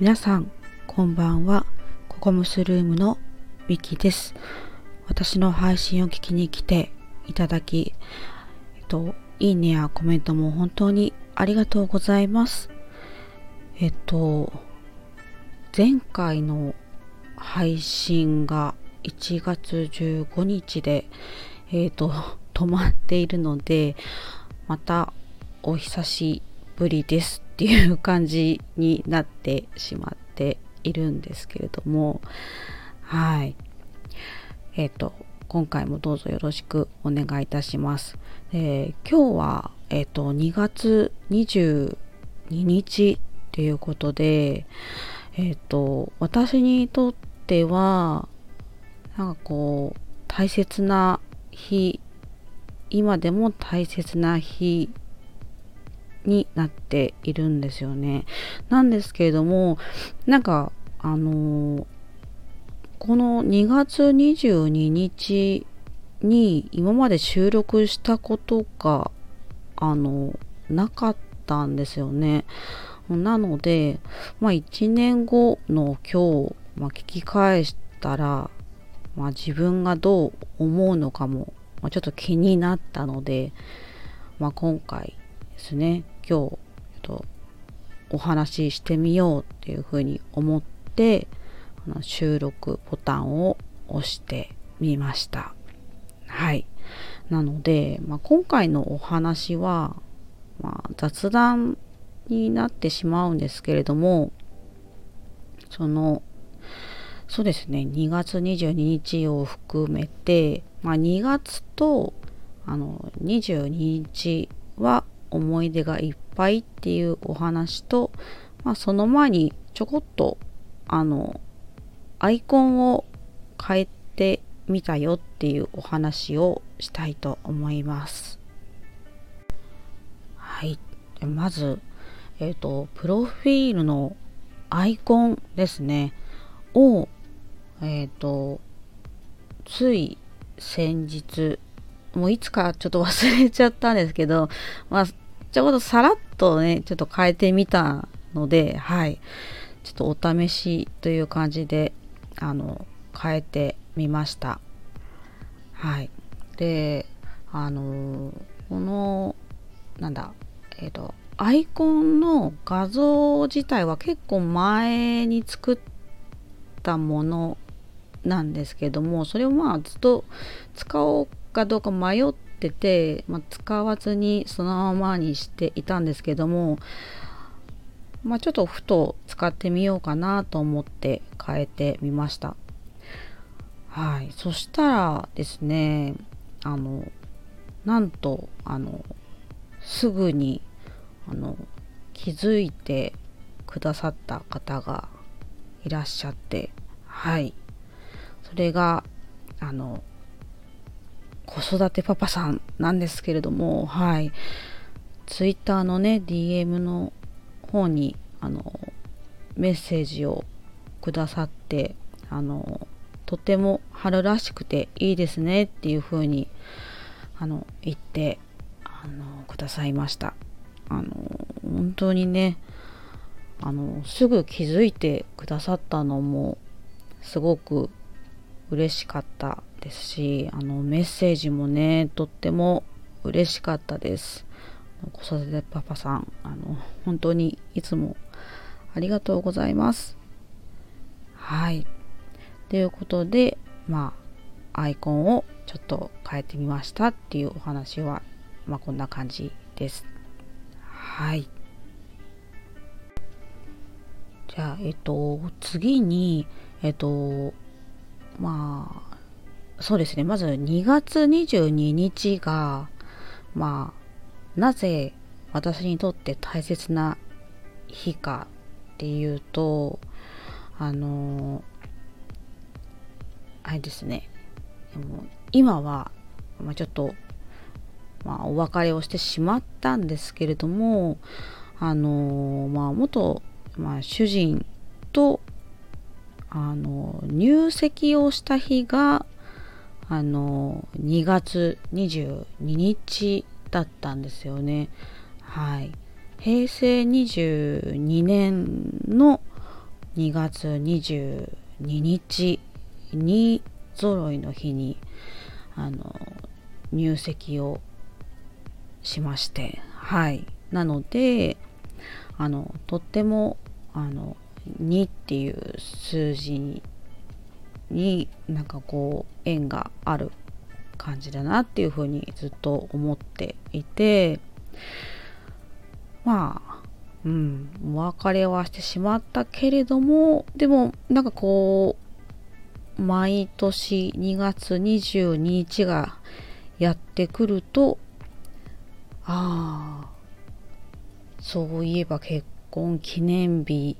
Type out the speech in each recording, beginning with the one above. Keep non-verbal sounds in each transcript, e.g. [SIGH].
皆さんこんばんは。ココムスルームのミキです。私の配信を聞きに来ていただきえっといいねやコメントも本当にありがとうございます。えっと前回の配信が1月15日でえっと止まっているのでまたお久しぶりです。っていう感じになってしまっているんですけれどもはいえっ、ー、と今回もどうぞよろしくお願いいたします。えー、今日は、えっ、ー、と2月22日ということでえっ、と私にとってはなんかこう大切な日今でも大切な日になっているんですよね。なんですけれどもなんかあのこの2月22日に今まで収録したことがあのなかったんですよね。なので、まあ、1年後の今日、まあ、聞き返したら、まあ、自分がどう思うのかも、まあ、ちょっと気になったので、まあ、今回ですね今日、と、お話ししてみようっていうふうに思ってあの収録ボタンを押してみました。はい。なので、まあ、今回のお話は、まあ、雑談になってしまうんですけれどもそのそうですね2月22日を含めて、まあ、2月とあの22日は思い出がいっぱいっていうお話と、まあ、その前にちょこっとあのアイコンを変えてみたよっていうお話をしたいと思います。はい。まず、えっ、ー、と、プロフィールのアイコンですね。を、えっ、ー、と、つい先日、もういつかちょっと忘れちゃったんですけど、まあ、ちょうどさらっとね、ちょっと変えてみたので、はい。ちょっとお試しという感じで、あの、変えてみました。はい。で、あの、この、なんだ、えっ、ー、と、アイコンの画像自体は結構前に作ったものなんですけどもそれをまあずっと使おうかどうか迷ってて、まあ、使わずにそのままにしていたんですけども、まあ、ちょっとふと使ってみようかなと思って変えてみました。はい、そしたらですねあのなんとあのすぐにあの気づいてくださった方がいらっしゃってはいそれがあの子育てパパさんなんですけれどもはい。ツイッターのね DM の方にあのメッセージをくださってあのとても春らしくていいですねっていう風にあの言ってあのくださいました。あの本当にねあのすぐ気づいてくださったのもすごく嬉しかったですしあのメッセージもねとっても嬉しかったです。子育てパパさんあの本当にいつもありがとうございます。はい。ということでまあアイコンをちょっと変えてみましたっていうお話はまあこんな感じです。はい。じゃあえっと次にえっとまあそうですね。まず2月22日がまあなぜ私にとって大切な日かっていうとあのあれですね。でも今は、まあ、ちょっと、まあ、お別れをしてしまったんですけれどもあのまあ元、まあ、主人とあの入籍をした日があの2月22日だったんですよね。はい。平成22年の2月22日に揃いの日にあの入籍をしましてはいなのであのとってもあの2っていう数字になんかこう縁がある感じだなっていうふうにずっと思っていてまあうんお別れはしてしまったけれどもでもなんかこう毎年2月22日がやってくるとああそういえば結婚記念日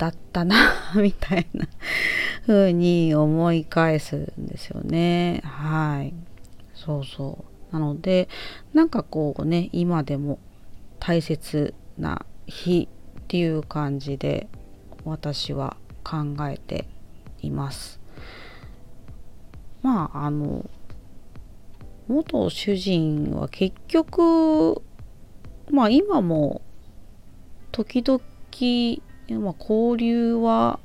だったな [LAUGHS] みたいな風に思い返すんですよね。はい。そうそう。なのでなんかこうね今でも大切な日っていう感じで私は考えています。まああの元主人は結局まあ今も時々、まあ、交流は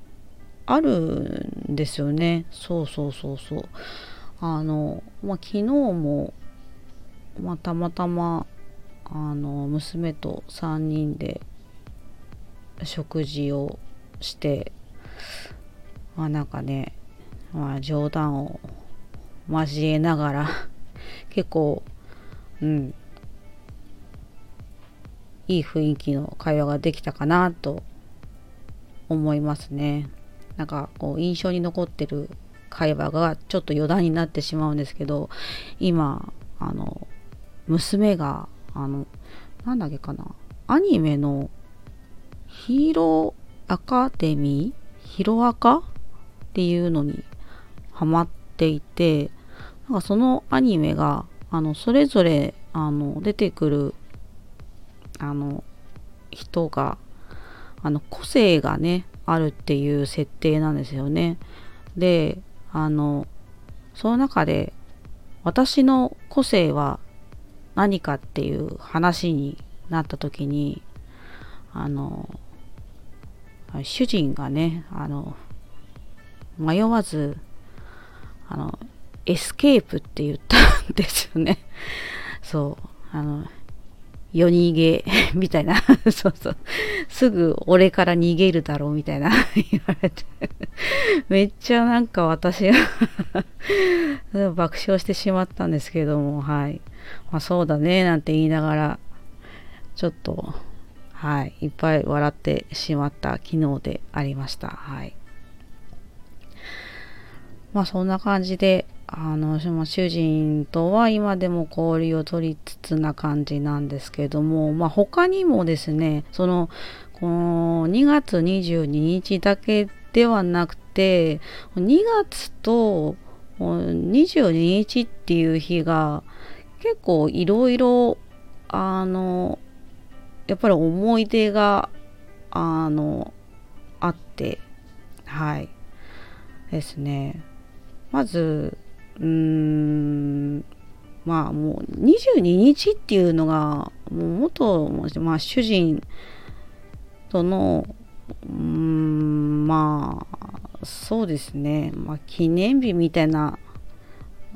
あるんですよね。そうそうそうそう。あの、まあ、昨日も、まあ、たまたまあの娘と3人で食事をしてまあなんかね、まあ、冗談を交えながら [LAUGHS] 結構うんいい雰囲気の会話ができたかなと思いますね。なんかこう印象に残ってる会話がちょっと余談になってしまうんですけど今あの娘があのなんだっけかなアニメのヒーローアカデミーヒロアカっていうのにハマっていてなんかそのアニメがあのそれぞれあの出てくるあの人があの個性がねあるっていう設定なんですよね。であのその中で私の個性は何かっていう話になった時にあの主人がねあの迷わずあのエスケープって言ったんですよねそうあの夜逃げ [LAUGHS] みたいな。[LAUGHS] そうそう。すぐ俺から逃げるだろうみたいな。[LAUGHS] 言われて。めっちゃなんか私が爆笑してしまったんですけども。はい。まあそうだねなんて言いながらちょっとはい。いっぱい笑ってしまった昨日でありました。はい。まあそんな感じであの主人とは今でも交流を取りつつな感じなんですけども、まあ、他にもですねそのこの2月22日だけではなくて2月と22日っていう日が結構いろいろあのやっぱり思い出があのあってはい。ですね。まずうーんまあもう22日っていうのがもう元、まあ、主人とのうんまあそうですね、まあ、記念日みたいな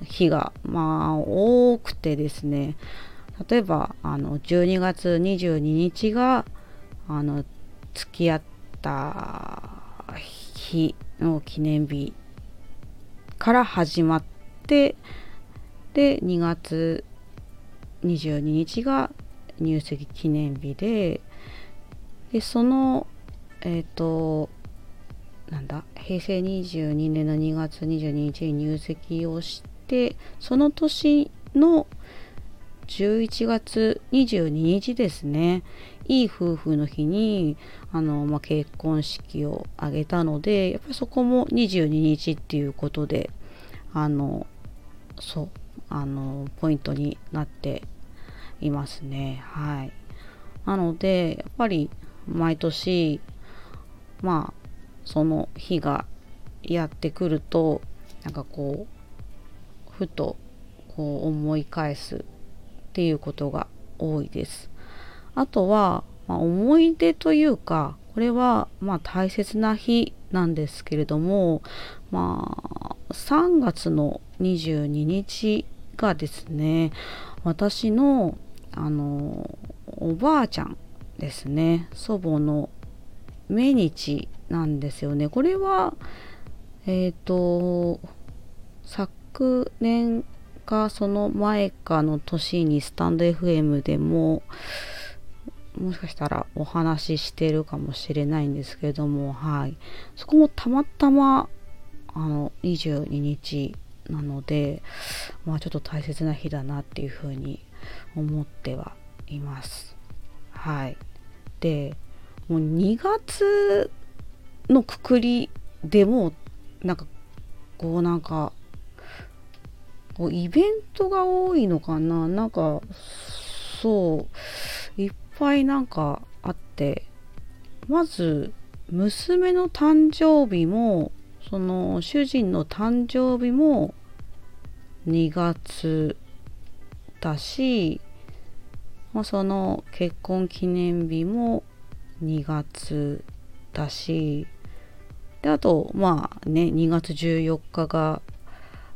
日がまあ多くてですね。例えばあの12月22日があの付き合った日の記念日から始まってでで2月22日が入籍記念日ででそのえっ、ー、となんだ平成22年の2月22日に入籍をしてその年の11月22日ですねいい夫婦の日にあの、まあ、結婚式を挙げたのでやっぱりそこも22日っていうことであのそうあのポイントになっていますね。はい。なのでやっぱり毎年まあその日がやってくるとなんかこうふとこう思い返すっていうことが多いです。あとは、まあ、思い出というかこれはまあ大切な日なんですけれどもまあ3月の22日がですね私のあのおばあちゃんですね祖母の命日なんですよねこれはえっ、ー、と昨年かその前かの年にスタンド FM でももしかしたらお話ししてるかもしれないんですけれども、はい。そこもたまたま、あの、22日なので、まあちょっと大切な日だなっていうふうに思ってはいます。はい。で、もう2月のくくりでも、なんか、こうなんか、こうイベントが多いのかな？なんか、そう、いっぱいなんかあってまず娘の誕生日もその主人の誕生日も2月だし、まあ、その結婚記念日も2月だしであとまあね2月14日が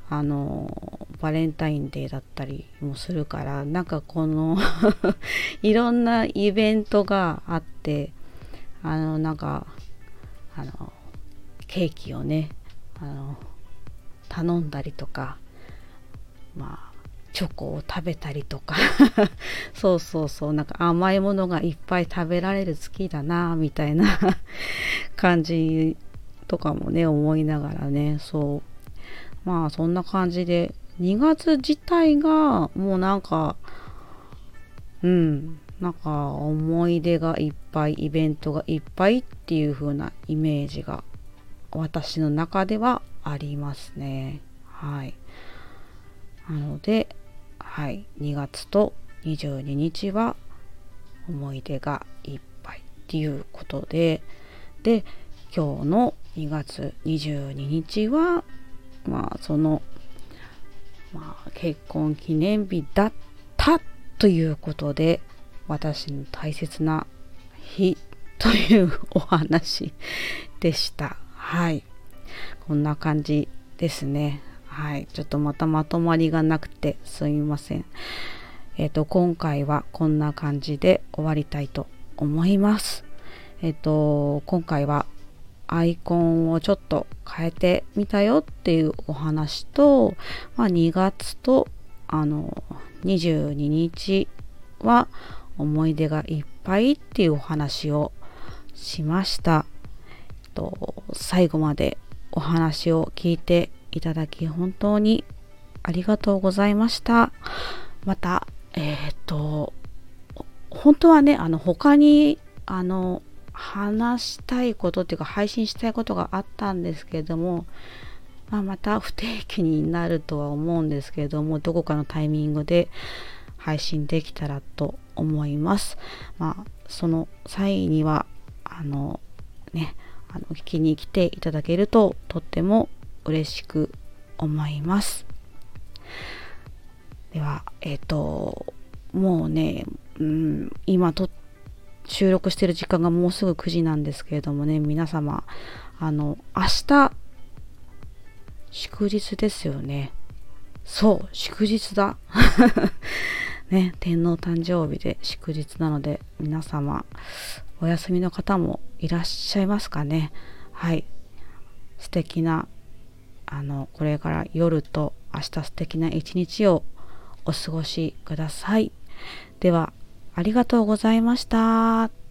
あのバレンタインデーだったりもするからなんかこの [LAUGHS] いろんなイベントがあってあのなんかあのケーキをねあの頼んだりとかまあチョコを食べたりとか。[LAUGHS] そうそうそうなんか甘いものがいっぱい食べられる月だなみたいな [LAUGHS] 感じとかもね思いながらねそう。まあそんな感じで2月自体がもうなんかうんなんか思い出がいっぱいイベントがいっぱいっていう風なイメージが私の中ではありますね。はい。なのではい。2月と22日は思い出がいっぱいっていうことでで今日の2月22日はまあその、まあ、結婚記念日だったということで私の大切な日というお話でした。はい。こんな感じですね。はい。ちょっとまたまとまりがなくてすみません。えっ、ー、と、今回はこんな感じで終わりたいと思います。えっ、ー、と、今回はアイコンをちょっと変えてみたよっていうお話と、まあ、2月とあの22日は思い出がいっぱいっていうお話をしました。と最後までお話を聞いていただき本当にありがとうございました。また、えっ、ー、と、本当はね、あの他にあの話したいことっていうか配信したいことがあったんですけれども、まあ、また不定期になるとは思うんですけれどもどこかのタイミングで配信できたらと思います。まあ、その際にはあのねあの聞きに来ていただけるととっても嬉しく思います。では、えっ、ー、と、もうね、うん、今と収録してる時間がもうすぐ9時なんですけれどもね、皆様、あの、明日、祝日ですよね。そう、祝日だ。ね、天皇誕生日で祝日なので、皆様、お休みの方もいらっしゃいますかね。はい。素敵な、あの、これから夜と明日素敵な一日をお過ごしください。では、ありがとうございました。